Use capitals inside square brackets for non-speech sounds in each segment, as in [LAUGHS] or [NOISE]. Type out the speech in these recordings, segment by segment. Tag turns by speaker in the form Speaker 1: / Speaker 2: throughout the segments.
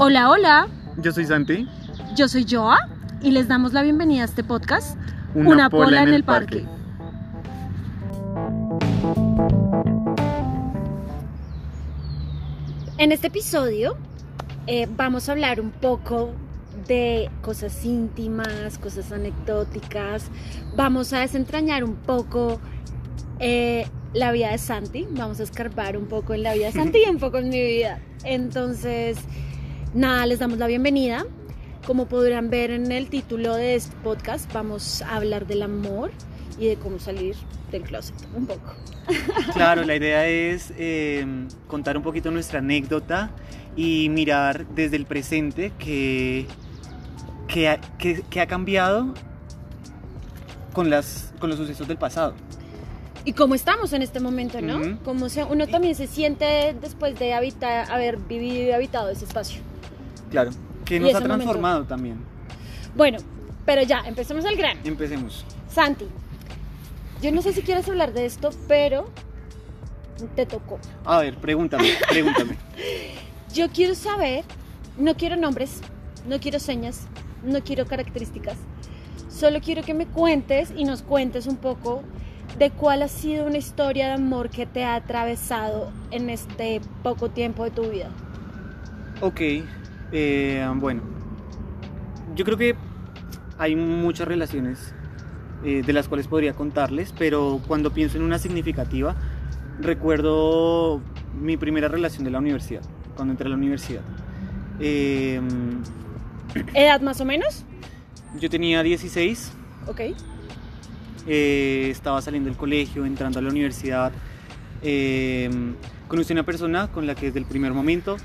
Speaker 1: Hola, hola,
Speaker 2: Yo soy Santi.
Speaker 1: yo soy Joa y les damos la bienvenida a este podcast,
Speaker 2: Una
Speaker 1: pola, en el parque. En este episodio eh, vamos a hablar un poco de cosas íntimas, cosas anecdóticas, vamos a desentrañar un poco eh, la vida de Santi, vamos a escarbar un poco en la vida de Santi y un poco en mi vida. Entonces, nada, les damos la bienvenida. Como podrán ver en el título de este podcast, vamos a hablar del amor y de cómo salir del closet un poco. [LAUGHS]
Speaker 2: Claro, la idea es eh, contar un poquito nuestra anécdota y mirar desde el presente que, que, ha, que- que ha cambiado con, las, con los sucesos del pasado.
Speaker 1: Y cómo estamos en este momento, ¿no? Se- uno también se siente después de habitar, haber vivido y habitado ese espacio.
Speaker 2: Claro. Que nos ha
Speaker 1: momento.
Speaker 2: transformado también.
Speaker 1: Bueno, pero ya, empecemos al grano.
Speaker 2: Empecemos.
Speaker 1: Santi, yo no sé si quieres hablar de esto, pero te tocó.
Speaker 2: A ver, pregúntame, pregúntame. [LAUGHS]
Speaker 1: Yo quiero saber, no quiero nombres, no quiero señas, no quiero características. Solo quiero que me cuentes y nos cuentes un poco de cuál ha sido una historia de amor que te ha atravesado en este poco tiempo de tu vida.
Speaker 2: Ok, eh, bueno, yo creo que hay muchas relaciones eh, de las cuales podría contarles, pero cuando pienso en una significativa, recuerdo mi primera relación de la universidad, cuando entré a la universidad. Eh, [COUGHS]
Speaker 1: ¿Edad más o menos?
Speaker 2: yo tenía 16,
Speaker 1: Ok.
Speaker 2: eh, estaba saliendo del colegio, entrando a la universidad. eh, conocí a una persona con la que desde el primer momento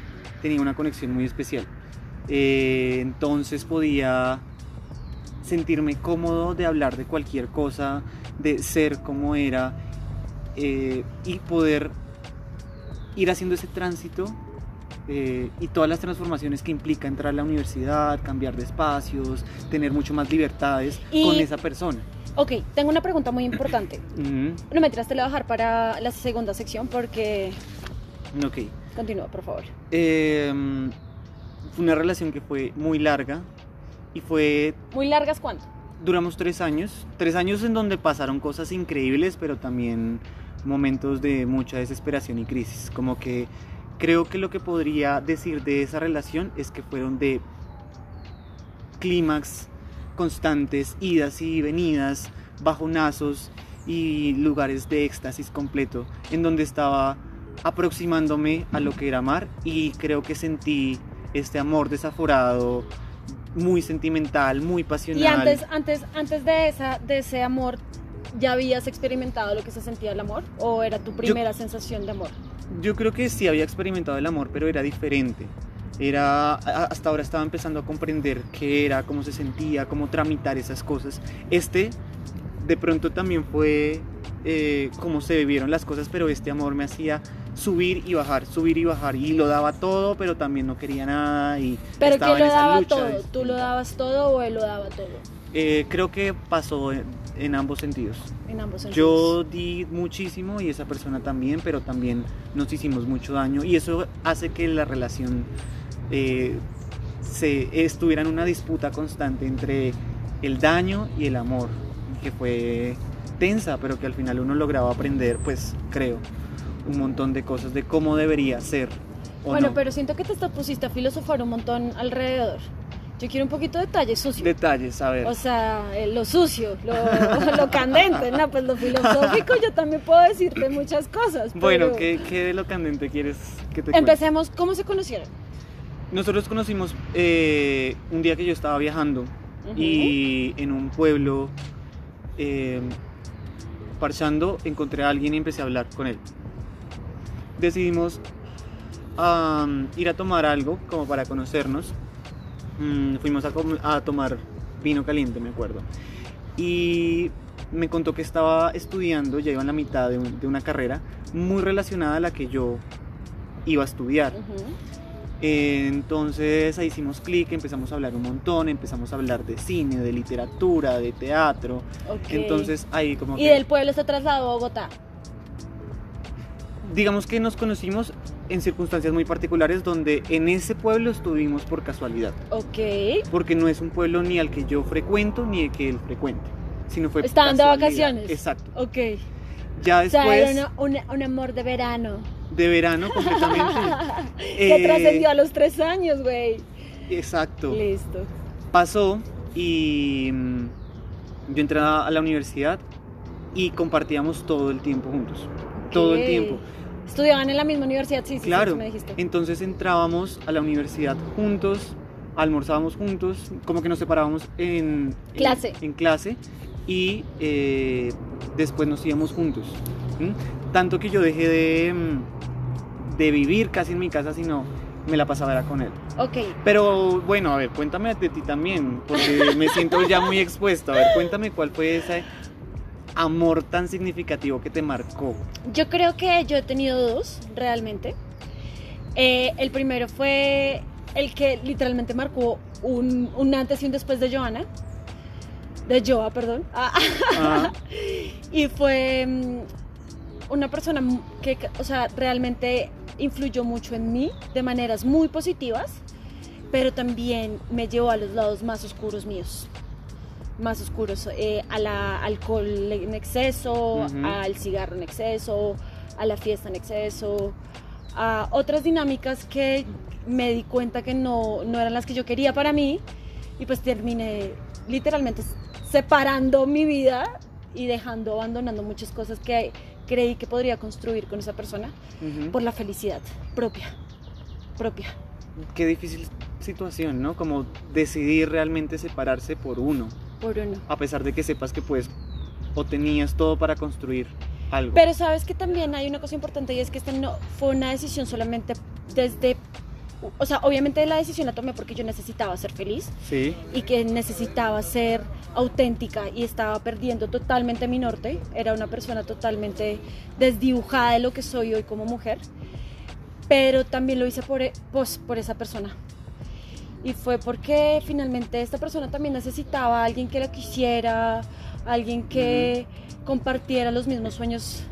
Speaker 2: tenía una conexión muy especial. Eh, entonces podía sentirme cómodo de hablar de cualquier cosa, de ser como era eh, y poder ir haciendo ese tránsito eh, y todas las transformaciones que implica entrar a la universidad, cambiar de espacios, tener mucho más libertades
Speaker 1: Y-
Speaker 2: con esa persona.
Speaker 1: Ok, tengo una pregunta muy importante. No me te la dejar para la segunda sección porque...
Speaker 2: Ok.
Speaker 1: Continúa, por favor.
Speaker 2: Eh, fue una relación que fue muy larga y fue
Speaker 1: ¿Muy largas cuánto?
Speaker 2: duramos tres años, tres años en donde pasaron cosas increíbles, pero también momentos de mucha desesperación y crisis. Como que creo que lo que podría decir de esa relación es que fueron de clímax constantes, idas y venidas, bajonazos y lugares de éxtasis completo, en donde estaba aproximándome a lo que era amar y creo que sentí este amor desaforado, muy sentimental, muy pasional.
Speaker 1: Y antes, antes, antes de, esa, de ese amor, ¿ya habías experimentado lo que se sentía el amor? ¿O era tu primera sensación de amor?
Speaker 2: Yo creo que sí había experimentado el amor, pero era diferente. Era hasta ahora estaba empezando a comprender qué era, cómo se sentía, cómo tramitar esas cosas. Este de pronto también fue eh, cómo se vivieron las cosas, pero este amor me hacía subir y bajar, subir y bajar y lo daba todo, pero también no quería nada y
Speaker 1: ¿Pero
Speaker 2: estaba en
Speaker 1: lo
Speaker 2: esa
Speaker 1: daba
Speaker 2: lucha
Speaker 1: todo?
Speaker 2: de-
Speaker 1: ¿Tú lo dabas todo o él lo daba todo?
Speaker 2: Eh, creo que pasó en, en ambos sentidos.
Speaker 1: En ambos sentidos.
Speaker 2: Yo di muchísimo y esa persona también, pero también nos hicimos mucho daño y eso hace que la relación eh, se estuviera en una disputa constante entre el daño y el amor, que fue tensa, pero que al final uno lograba aprender, pues creo, un montón de cosas de cómo debería ser. o
Speaker 1: Bueno,
Speaker 2: no.
Speaker 1: pero siento que te pusiste a filosofar un montón alrededor. Yo quiero un poquito de detalle sucio.
Speaker 2: Detalles, a ver.
Speaker 1: O sea, eh, lo sucio, lo, [LAUGHS] lo candente, no, pues lo filosófico yo también puedo decirte muchas cosas.
Speaker 2: bueno, ¿qué, ¿qué de lo candente quieres que te cuente?
Speaker 1: Empecemos, ¿cómo se conocieron?
Speaker 2: Nosotros conocimos eh, un día que yo estaba viajando y en un pueblo eh, parchando encontré a alguien y empecé a hablar con él. Decidimos ir a tomar algo como para conocernos. Mm, fuimos a, tomar vino caliente, me acuerdo. Y me contó que estaba estudiando, ya iba en la mitad de, un- de una carrera muy relacionada a la que yo iba a estudiar. Eh, Entonces ahí hicimos clic, empezamos a hablar un montón, empezamos a hablar de cine, de literatura, de teatro. Entonces ahí como
Speaker 1: Y
Speaker 2: que...
Speaker 1: del pueblo se trasladó a Bogotá.
Speaker 2: Digamos que nos conocimos en circunstancias muy particulares donde en ese pueblo estuvimos por casualidad.
Speaker 1: Ok.
Speaker 2: Porque no es un pueblo ni al que yo frecuento ni el que él frecuente, sino fue
Speaker 1: Estaban de vacaciones.
Speaker 2: Exacto.
Speaker 1: Ok.
Speaker 2: Ya
Speaker 1: O sea,
Speaker 2: después
Speaker 1: era una- una- un amor de verano.
Speaker 2: de verano completamente. [LAUGHS]
Speaker 1: que
Speaker 2: eh,
Speaker 1: trascendió a los tres años, güey.
Speaker 2: Exacto.
Speaker 1: Listo.
Speaker 2: Pasó y mm, yo entré a la universidad y compartíamos todo el tiempo juntos. Todo el tiempo.
Speaker 1: Estudiaban en la misma universidad, sí, sí,
Speaker 2: Claro.
Speaker 1: sí, me dijiste.
Speaker 2: Entonces entrábamos a la universidad juntos, almorzábamos juntos, como que nos separábamos en
Speaker 1: Clase.
Speaker 2: En, clase y eh, después nos íbamos juntos. Tanto que yo dejé de, mm, de vivir casi en mi casa, sino me la pasaba era con él.
Speaker 1: Ok.
Speaker 2: Pero bueno, a ver, cuéntame de ti también, porque me siento ya muy expuesto. A ver, cuéntame cuál fue ese amor tan significativo que te marcó.
Speaker 1: Yo creo que yo he tenido dos, realmente. Eh, el primero fue el que literalmente marcó un, un antes y un después de Joana. De Joa, perdón. Ah, [LAUGHS]
Speaker 2: Ah,
Speaker 1: y fue mm, una persona que, o sea, realmente influyó mucho en mí de maneras muy positivas, pero también me llevó a los lados más oscuros míos. Más oscuros, eh, a la alcohol en exceso,
Speaker 2: Ujú.
Speaker 1: al cigarro en exceso, a la fiesta en exceso, a otras dinámicas que me di cuenta que no, no eran las que yo quería para mí y pues terminé literalmente separando mi vida y dejando, abandonando muchas cosas que creí que podría construir con esa persona
Speaker 2: ujú.
Speaker 1: por la felicidad propia, propia.
Speaker 2: Qué difícil situación, ¿no? Como decidir realmente separarse por uno, A pesar de que sepas que pues o tenías todo para construir algo.
Speaker 1: Pero sabes que también hay una cosa importante y es que esta no fue una decisión solamente desde, o sea, obviamente la decisión la tomé porque yo necesitaba ser feliz
Speaker 2: Sí,
Speaker 1: y que necesitaba ser auténtica y estaba perdiendo totalmente mi norte. Era una persona totalmente desdibujada de lo que soy hoy como mujer. Pero también lo hice por, e- pues, por esa persona. Y fue porque finalmente esta persona también necesitaba a alguien que la quisiera, alguien que compartiera los mismos sueños,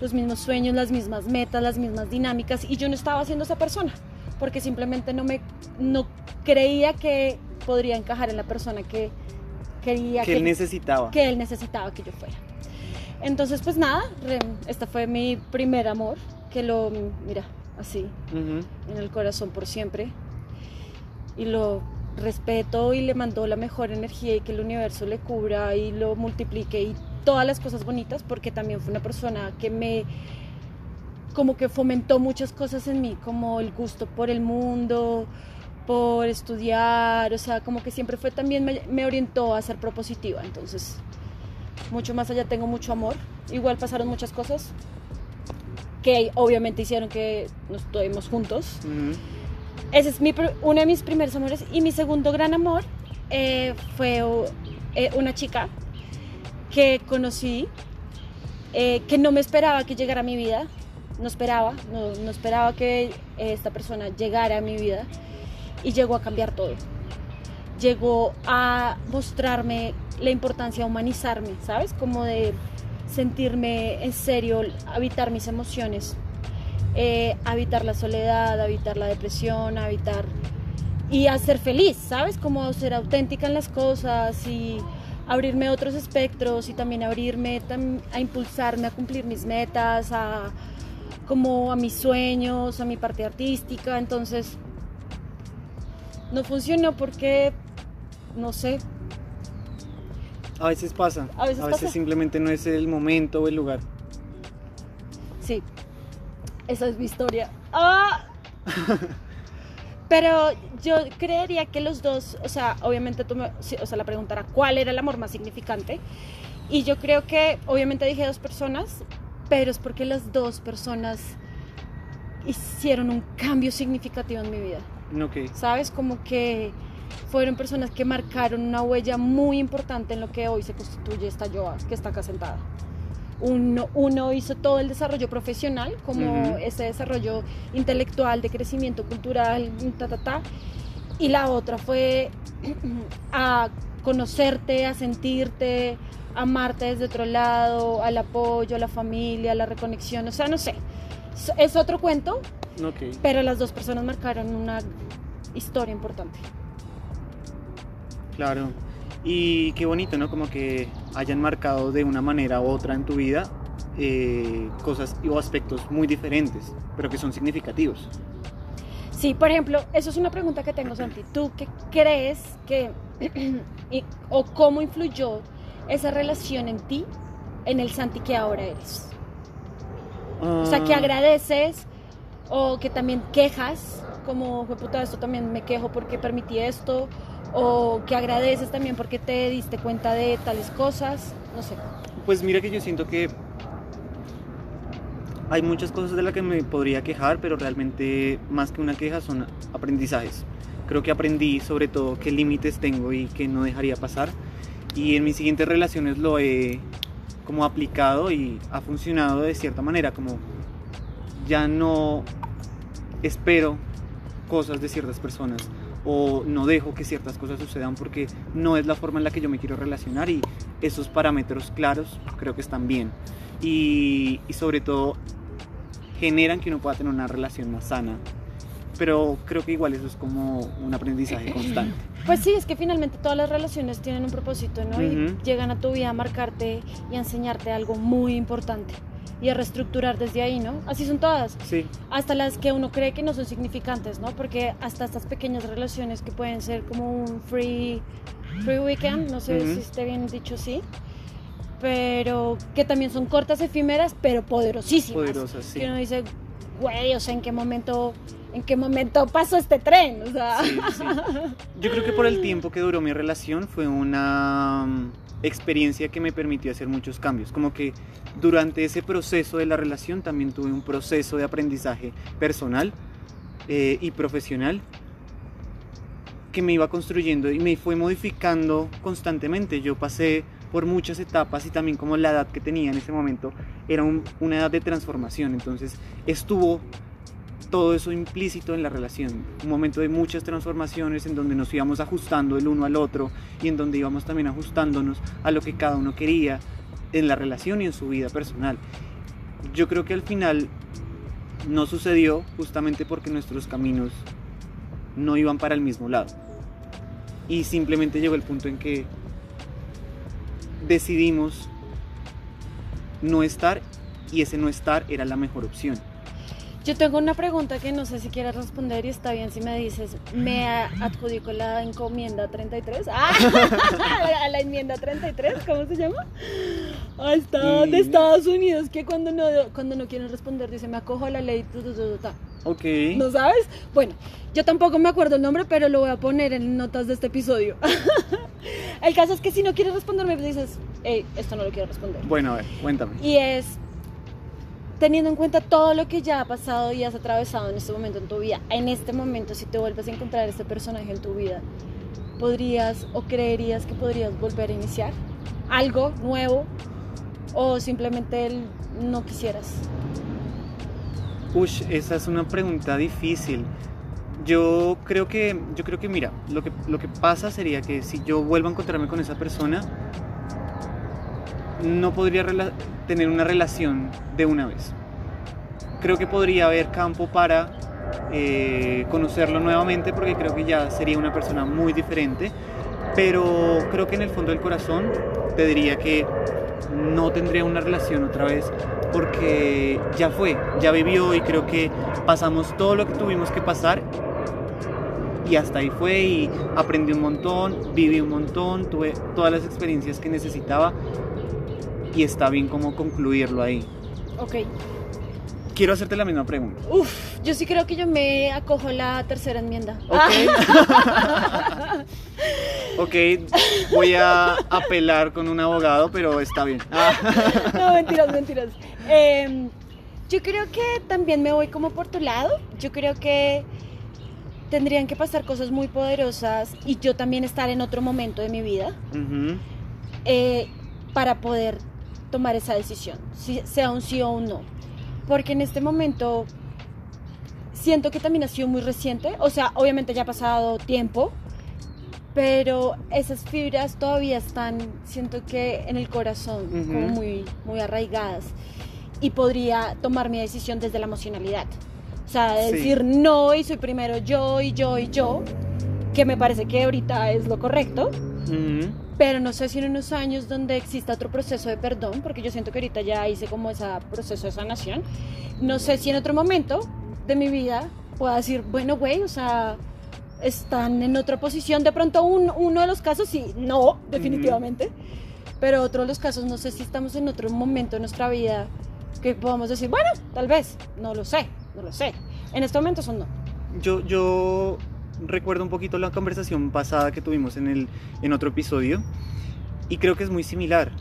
Speaker 1: los mismos sueños, las mismas metas, las mismas dinámicas. Y yo no estaba siendo esa persona, porque simplemente no me no creía que podría encajar en la persona que quería
Speaker 2: que él necesitaba.
Speaker 1: que él necesitaba que yo fuera. Entonces, pues nada, este fue mi primer amor, que lo, mira, así, en el corazón por siempre. Y lo respeto y le mando la mejor energía y que el universo le cubra y lo multiplique y todas las cosas bonitas, porque también fue una persona que me como que fomentó muchas cosas en mí, como el gusto por el mundo, por estudiar, o sea, como que siempre fue también me, orientó a ser propositiva, entonces mucho más allá tengo mucho amor, igual pasaron muchas cosas que obviamente hicieron que nos estuvimos juntos. Ese es mi, uno de mis primeros amores y mi segundo gran amor eh, fue eh, una chica que conocí, eh, que no me esperaba que llegara a mi vida, no esperaba, no, no esperaba que esta persona llegara a mi vida y llegó a cambiar todo. Llegó a mostrarme la importancia de humanizarme, ¿sabes? Como de sentirme en serio, habitar mis emociones, eh, habitar la soledad, habitar la depresión, habitar y a ser feliz, ¿sabes? Como ser auténtica en las cosas y abrirme a otros espectros y también abrirme a impulsarme a cumplir mis metas, a como a mis sueños, a mi parte artística, entonces no funcionó porque no sé,
Speaker 2: A veces pasa.
Speaker 1: A veces pasa.
Speaker 2: simplemente no es el momento o el lugar.
Speaker 1: Esa es mi historia. ¡Ah! Pero yo creería que los dos, o sea, obviamente tú me, o sea, la pregunta era cuál era el amor más significante. Y yo creo que, obviamente dije dos personas, pero es porque las dos personas hicieron un cambio significativo en mi vida.
Speaker 2: Ok.
Speaker 1: ¿Sabes? Como que fueron personas que marcaron una huella muy importante en lo que hoy se constituye esta Joa, que está acá sentada. Uno, uno hizo todo el desarrollo profesional, como ese desarrollo intelectual, de crecimiento cultural, ta, ta, ta. Y la otra fue [CLEARS THROAT] a conocerte, a sentirte, a amarte desde otro lado, al apoyo, a la familia, a la reconexión, o sea, no sé. Es- otro cuento,
Speaker 2: Ok.
Speaker 1: pero las dos personas marcaron una historia importante.
Speaker 2: Claro. Y qué bonito, ¿no? Como que hayan marcado de una manera u otra en tu vida eh, cosas o aspectos muy diferentes, pero que son significativos.
Speaker 1: Sí, por ejemplo, eso es una pregunta que tengo, Santi. ¿Tú qué crees que [CLEARS THROAT] y- o cómo influyó esa relación en ti, en el Santi que ahora eres? O sea, que
Speaker 2: Ah,
Speaker 1: agradeces o que también quejas, como, "Jue puta, esto también me quejo porque permití esto, o que agradeces también porque te diste cuenta de tales cosas, no sé.
Speaker 2: Pues mira que yo siento que hay muchas cosas de las que me podría quejar, pero realmente más que una queja son aprendizajes. Creo que aprendí sobre todo qué límites tengo y qué no dejaría pasar. Y en mis siguientes relaciones lo he como aplicado y ha funcionado de cierta manera, como ya no espero cosas de ciertas personas o no dejo que ciertas cosas sucedan porque no es la forma en la que yo me quiero relacionar y esos parámetros claros creo que están bien. Y, y sobre todo generan que uno pueda tener una relación más sana. Pero creo que igual eso es como un aprendizaje constante.
Speaker 1: Pues sí, es que finalmente todas las relaciones tienen un propósito, ¿no? Y llegan a tu vida a marcarte y a enseñarte algo muy importante y a reestructurar desde ahí, ¿no? Así son todas.
Speaker 2: sí
Speaker 1: hasta las que uno cree que no son significantes, ¿no? Porque hasta estas pequeñas relaciones que pueden ser como un free, free weekend, no sé si esté bien dicho así, pero que también son cortas, efímeras, pero poderosísimas.
Speaker 2: poderosas sí.
Speaker 1: Que uno dice, güey, o sea, ¿en qué momento, en qué momento pasó este tren?
Speaker 2: Yo creo que por el tiempo que duró mi relación fue una mm, experiencia que me permitió hacer muchos cambios. Como que durante ese proceso de la relación también tuve un proceso de aprendizaje personal eh, y profesional que me iba construyendo y me fue modificando constantemente. Yo pasé por muchas etapas y también como la edad que tenía en ese momento era un- una edad de transformación. Entonces estuvo todo eso implícito en la relación. Un momento de muchas transformaciones en donde nos íbamos ajustando el uno al otro y en donde íbamos también ajustándonos a lo que cada uno quería en la relación y en su vida personal. Yo creo que al final no sucedió justamente porque nuestros caminos no iban para el mismo lado. Y simplemente llegó el punto en que decidimos no estar y ese no estar era la mejor opción.
Speaker 1: Yo tengo una pregunta que no sé si quieres responder y está bien si me dices, ¿me adjudico la encomienda 33? ¡Ah! [LAUGHS] [LAUGHS] ¿A la enmienda 33? ¿Cómo se llama? Ah, está de Estados Unidos, que cuando no, cuando no quieren responder dice, me acojo a la ley. tu, tu, tu, tu, ta".
Speaker 2: Ok.
Speaker 1: ¿No sabes? Bueno, yo tampoco me acuerdo el nombre, pero lo voy a poner en notas de este episodio. [LAUGHS] el caso es que si no quieres responderme, dices, hey, esto no lo quiero responder.
Speaker 2: Bueno, a ver, cuéntame.
Speaker 1: Y es teniendo en cuenta todo lo que ya ha pasado y has atravesado en este momento en tu vida. En este momento, si te vuelves a encontrar este personaje en tu vida, ¿podrías o creerías que podrías volver a iniciar algo nuevo? ¿O simplemente no quisieras?
Speaker 2: Ush, esa es una pregunta difícil. Yo creo que, yo creo que mira, lo que, lo que pasa sería que si yo vuelvo a encontrarme con esa persona, no podría tener una relación de una vez. Creo que podría haber campo para eh, conocerlo nuevamente porque creo que ya sería una persona muy diferente, pero creo que en el fondo del corazón te diría que no tendría una relación otra vez porque ya fue, ya vivió y creo que pasamos todo lo que tuvimos que pasar y hasta ahí fue y aprendí un montón, viví un montón, tuve todas las experiencias que necesitaba y está bien como concluirlo ahí.
Speaker 1: Ok.
Speaker 2: Quiero hacerte la misma pregunta.
Speaker 1: Uf, yo sí creo que yo me acojo la tercera enmienda.
Speaker 2: Ok. [LAUGHS] ok, voy a apelar con un abogado, pero está bien. Ah, [LAUGHS]
Speaker 1: No, mentiras, mentiras. Eh, yo creo que también me voy como por tu lado. Yo creo que tendrían que pasar cosas muy poderosas y yo también estar en otro momento de mi vida eh, para poder tomar esa decisión, si- sea un sí o un no. Porque en este momento siento que también ha sido muy reciente. O sea, obviamente ya ha pasado tiempo, pero esas fibras todavía están, siento que en el corazón, como muy, muy arraigadas. Y podría tomar mi decisión desde la emocionalidad. O sea, de
Speaker 2: Sí.
Speaker 1: decir no y soy primero yo y yo y yo, que me parece que ahorita es lo correcto.
Speaker 2: Ujú.
Speaker 1: Pero no sé si en unos años donde exista otro proceso de perdón, porque yo siento que ahorita ya hice como ese proceso de sanación, no sé si en otro momento de mi vida pueda decir, bueno, güey, o sea, están en otra posición. De pronto un- uno de los casos sí, no, definitivamente. Pero otro de los casos no sé si estamos en otro momento de nuestra vida que podamos decir, bueno, tal vez, no lo sé, no lo sé. En este momento son no.
Speaker 2: Yo, yo recuerdo un poquito la conversación pasada que tuvimos en, el, en otro episodio y creo que es muy similar.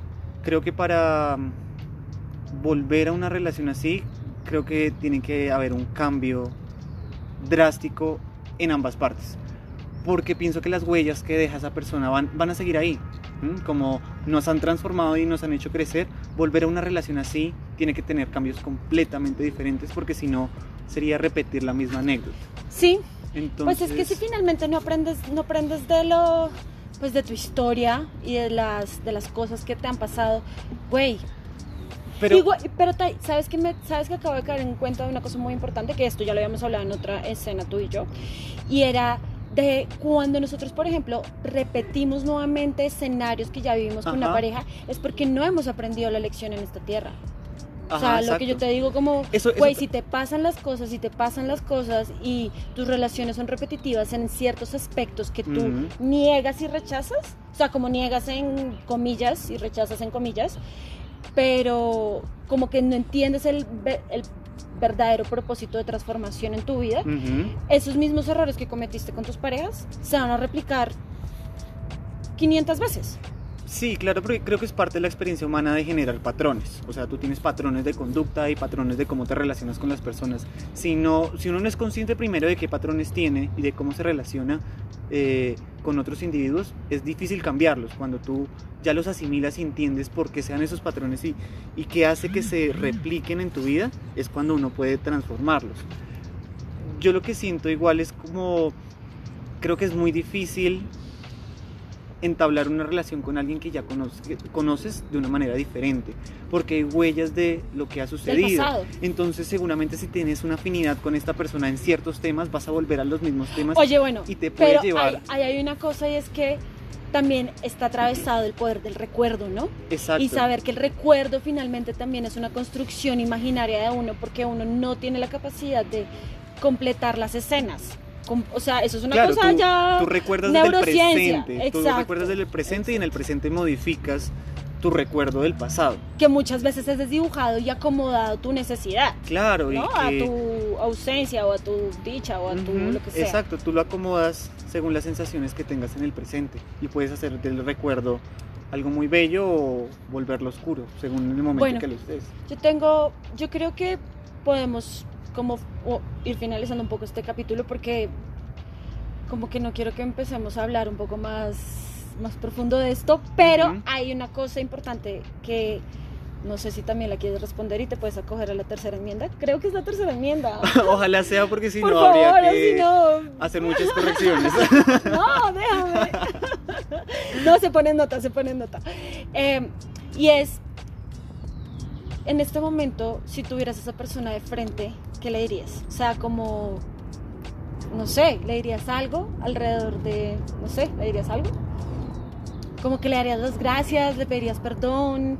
Speaker 2: Creo que para mm, volver a una relación así, creo que tiene que haber un cambio drástico en ambas partes. Porque pienso que las huellas que deja esa persona van, van a seguir ahí. Como nos han transformado y nos han hecho crecer, volver a una relación así tiene que tener cambios completamente diferentes porque si no sería repetir la misma anécdota.
Speaker 1: Sí,
Speaker 2: Entonces,
Speaker 1: Pues es que si finalmente no aprendes, no aprendes de lo, pues de tu historia y de las, de las cosas que te han pasado, güey.
Speaker 2: pero,
Speaker 1: Igual- pero sabes que me, sabes que acabo de caer en cuenta de una cosa muy importante que esto ya lo habíamos hablado en otra escena tú y yo y era de cuando nosotros por ejemplo repetimos nuevamente escenarios que ya vivimos con una pareja es porque no hemos aprendido la lección en esta tierra. O sea, lo que yo te digo como, güey, si te pasan las cosas, si te pasan las cosas y tus relaciones son repetitivas en ciertos aspectos que tú niegas y rechazas, o sea, como niegas en comillas y rechazas en comillas, pero como que no entiendes el, el verdadero propósito de transformación en tu vida, esos mismos errores que cometiste con tus parejas se van a replicar 500 veces.
Speaker 2: Sí, claro, porque creo que es parte de la experiencia humana de generar patrones. O sea, tú tienes patrones de conducta y patrones de cómo te relacionas con las personas. Si, no, si uno no es consciente primero de qué patrones tiene y de cómo se relaciona eh, con otros individuos, es difícil cambiarlos. Cuando tú ya los asimilas y entiendes por qué sean esos patrones y, y qué hace que se repliquen en tu vida, es cuando uno puede transformarlos. Yo lo que siento igual es como, creo que es muy difícil entablar una relación con alguien que ya conoces, de una manera diferente, porque hay huellas de lo que ha sucedido. Entonces, seguramente si tienes una afinidad con esta persona en ciertos temas, vas a volver a los mismos temas
Speaker 1: Oye, bueno,
Speaker 2: y te puede
Speaker 1: pero
Speaker 2: llevar.
Speaker 1: hay, hay, hay una cosa y es que también está atravesado el poder del recuerdo, ¿no?
Speaker 2: Exacto.
Speaker 1: Y saber que el recuerdo finalmente también es una construcción imaginaria de uno, porque uno no tiene la capacidad de completar las escenas. O sea, eso es una
Speaker 2: Claro,
Speaker 1: cosa
Speaker 2: tú,
Speaker 1: ya...
Speaker 2: tú recuerdas del presente, tú
Speaker 1: exacto.
Speaker 2: recuerdas del presente y en el presente modificas tu recuerdo del pasado.
Speaker 1: que muchas veces es desdibujado y acomodado a tu necesidad,
Speaker 2: Claro, y
Speaker 1: ¿no? A
Speaker 2: que-
Speaker 1: tu ausencia o a tu dicha o a tu lo que sea.
Speaker 2: Exacto, tú lo acomodas según las sensaciones que tengas en el presente y puedes hacer del recuerdo algo muy bello o volverlo oscuro, según el momento
Speaker 1: Bueno.
Speaker 2: que lo estés.
Speaker 1: Yo tengo, yo creo que podemos como ir finalizando un poco este capítulo porque como que no quiero que empecemos a hablar un poco más, más profundo de esto, pero hay una cosa importante que no sé si también la quieres responder y te puedes acoger a la tercera enmienda. Creo que es la tercera enmienda. [LAUGHS]
Speaker 2: Ojalá sea porque si
Speaker 1: Por
Speaker 2: no
Speaker 1: favor,
Speaker 2: habría
Speaker 1: si
Speaker 2: que
Speaker 1: no,
Speaker 2: hacer muchas correcciones. [LAUGHS]
Speaker 1: no, déjame. [LAUGHS] No, se pone en nota, se pone en nota. Eh, y es, en este momento, si tuvieras a esa persona de frente, ¿qué le dirías? O sea, como, no sé, ¿le dirías algo alrededor de, no sé, ¿le dirías algo? Como que le darías las gracias, le pedirías perdón,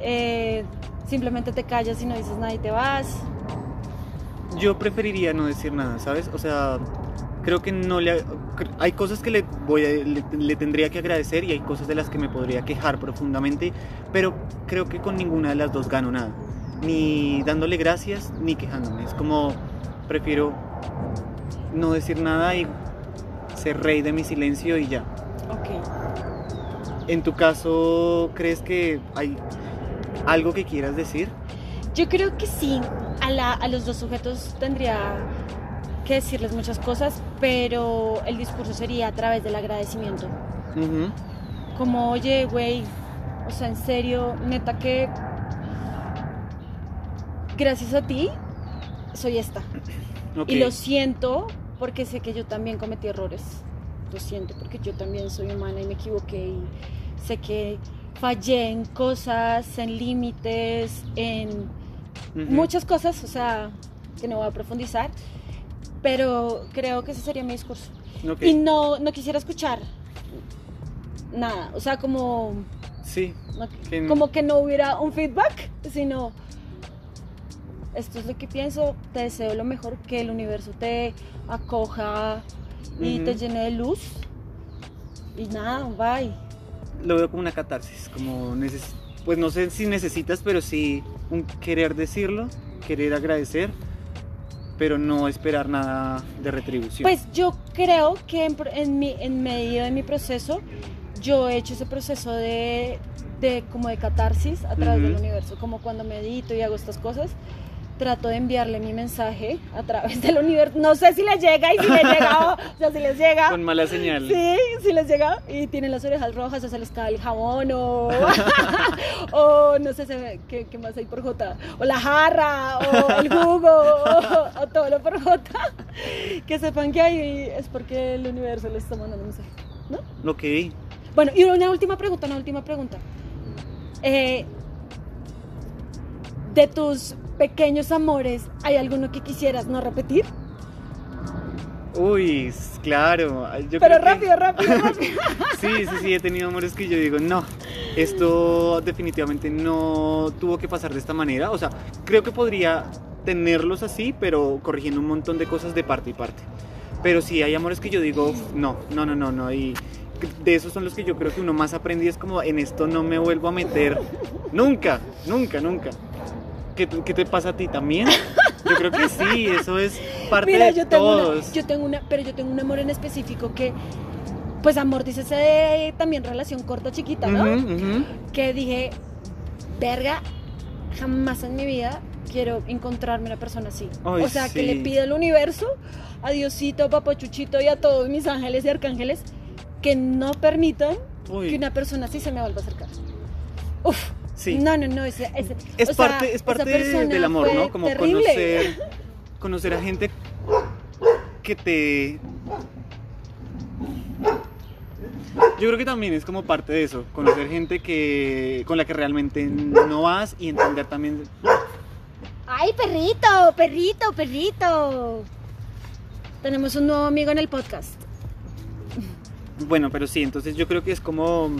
Speaker 1: eh, simplemente te callas y no dices nada y te vas.
Speaker 2: Yo preferiría no decir nada, ¿sabes? O sea, creo que no le... Hay cosas que le, voy a- le tendría que agradecer y hay cosas de las que me podría quejar profundamente, pero creo que con ninguna de las dos gano nada. Ni dándole gracias, ni quejándome. Es como, prefiero no decir nada y ser rey de mi silencio y ya.
Speaker 1: Ok.
Speaker 2: En tu caso, ¿crees que hay algo que quieras decir?
Speaker 1: Yo creo que sí, a, la- a los dos sujetos tendría que decirles muchas cosas, pero el discurso sería a través del agradecimiento. Como, oye, güey, o sea, en serio, neta que gracias a ti soy esta. Y lo siento porque sé que yo también cometí errores. Lo siento porque yo también soy humana y me equivoqué y sé que fallé en cosas, en límites, en muchas cosas, o sea, que no voy a profundizar, pero creo que ese sería mi discurso. Y no, no quisiera escuchar nada, o sea, como,
Speaker 2: Sí.
Speaker 1: no-
Speaker 2: que-
Speaker 1: como que no hubiera un feedback, sino esto es lo que pienso, te deseo lo mejor, que el universo te acoja y
Speaker 2: Ujú.
Speaker 1: te llene de luz. Y nada, bye.
Speaker 2: Lo veo como una catarsis, como pues no sé si necesitas, pero sí un querer decirlo, querer agradecer, pero no esperar nada de retribución.
Speaker 1: Pues yo creo que en, en mi, en medio de mi proceso, yo he hecho ese proceso de, de como de catarsis a través del
Speaker 2: Ujú.
Speaker 1: universo, como cuando medito y hago estas cosas. Trato de enviarle mi mensaje a través del universo. No sé si les llega y si les llega, [LAUGHS] o sea, si les llega.
Speaker 2: con mala señal.
Speaker 1: Sí, si les llega y tienen las orejas rojas o se les cae el jabón o, [LAUGHS] o no sé ¿qué, qué más hay por J, o la jarra o el jugo o, o todo lo por J, que sepan que ahí es porque el universo les está mandando mensaje, ¿no?
Speaker 2: Ok.
Speaker 1: Bueno, y una última pregunta, una última pregunta. Eh, de tus pequeños amores, ¿hay alguno que quisieras no repetir?
Speaker 2: Uy, claro. Yo
Speaker 1: Pero
Speaker 2: creo que-
Speaker 1: rápido, rápido, [LAUGHS] rápido.
Speaker 2: Sí, sí, sí, he tenido amores que yo digo, no, esto definitivamente no tuvo que pasar de esta manera. O sea, creo que podría tenerlos así, pero corrigiendo un montón de cosas de parte y parte. Pero sí, hay amores que yo digo, no, no, no, no, no. Y de esos son los que yo creo que uno más aprendí, es como, en esto no me vuelvo a meter nunca, nunca, nunca. ¿Qué, qué te pasa a ti también? Yo creo que sí, eso es parte
Speaker 1: Mira,
Speaker 2: de
Speaker 1: yo tengo, una,
Speaker 2: todos.
Speaker 1: yo tengo una, pero yo tengo un amor en específico que, pues amor, dice de también relación corta, chiquita, ¿no?
Speaker 2: Ujú, ujú.
Speaker 1: Que dije, verga, jamás en mi vida quiero encontrarme una persona así.
Speaker 2: Ay,
Speaker 1: o sea, que
Speaker 2: sí.
Speaker 1: le pido al universo, a Diosito, a Papachuchito y a todos mis ángeles y arcángeles que no permitan
Speaker 2: Uy.
Speaker 1: que una persona así se me vuelva a acercar. Uf,
Speaker 2: Sí.
Speaker 1: no, no, no,
Speaker 2: Es
Speaker 1: o sea,
Speaker 2: parte, es parte del amor, ¿no? Como
Speaker 1: terrible.
Speaker 2: conocer, [LAUGHS] conocer a gente que te... Yo creo que también es como parte de eso, conocer gente que con la que realmente no vas y entender también...
Speaker 1: ¡Ay, perrito! ¡Perrito, perrito! Tenemos un nuevo amigo en el podcast.
Speaker 2: Bueno, pero sí, entonces yo creo que es como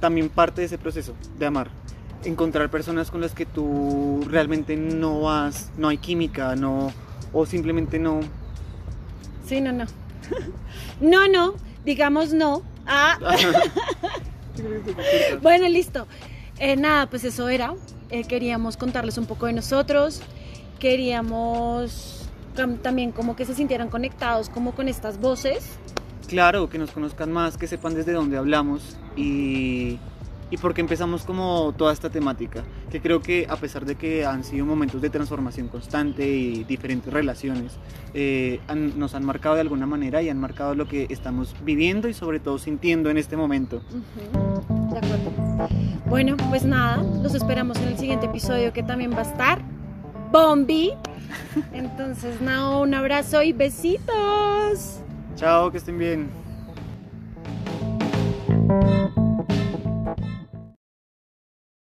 Speaker 2: también parte de ese proceso de amar. Encontrar personas con las que tú realmente no vas, no hay química, no, o simplemente no,
Speaker 1: Sí, no, no. [LAUGHS] No, no, digamos no. Ah, [LAUGHS] bueno, listo. Eh, nada, pues eso era. Eh, queríamos contarles un poco de nosotros. Queríamos también como que se sintieran conectados como con estas voces.
Speaker 2: Claro, que nos conozcan más, que sepan desde dónde hablamos y, y por qué empezamos como toda esta temática. Que creo que a pesar de que han sido momentos de transformación constante y diferentes relaciones, eh, nos han marcado de alguna manera y han marcado lo que estamos viviendo y sobre todo sintiendo en este momento.
Speaker 1: De acuerdo. Bueno, pues nada, los esperamos en el siguiente episodio que también va a estar Bombi. Entonces, nada, un abrazo y besitos.
Speaker 2: Chao, que estén bien.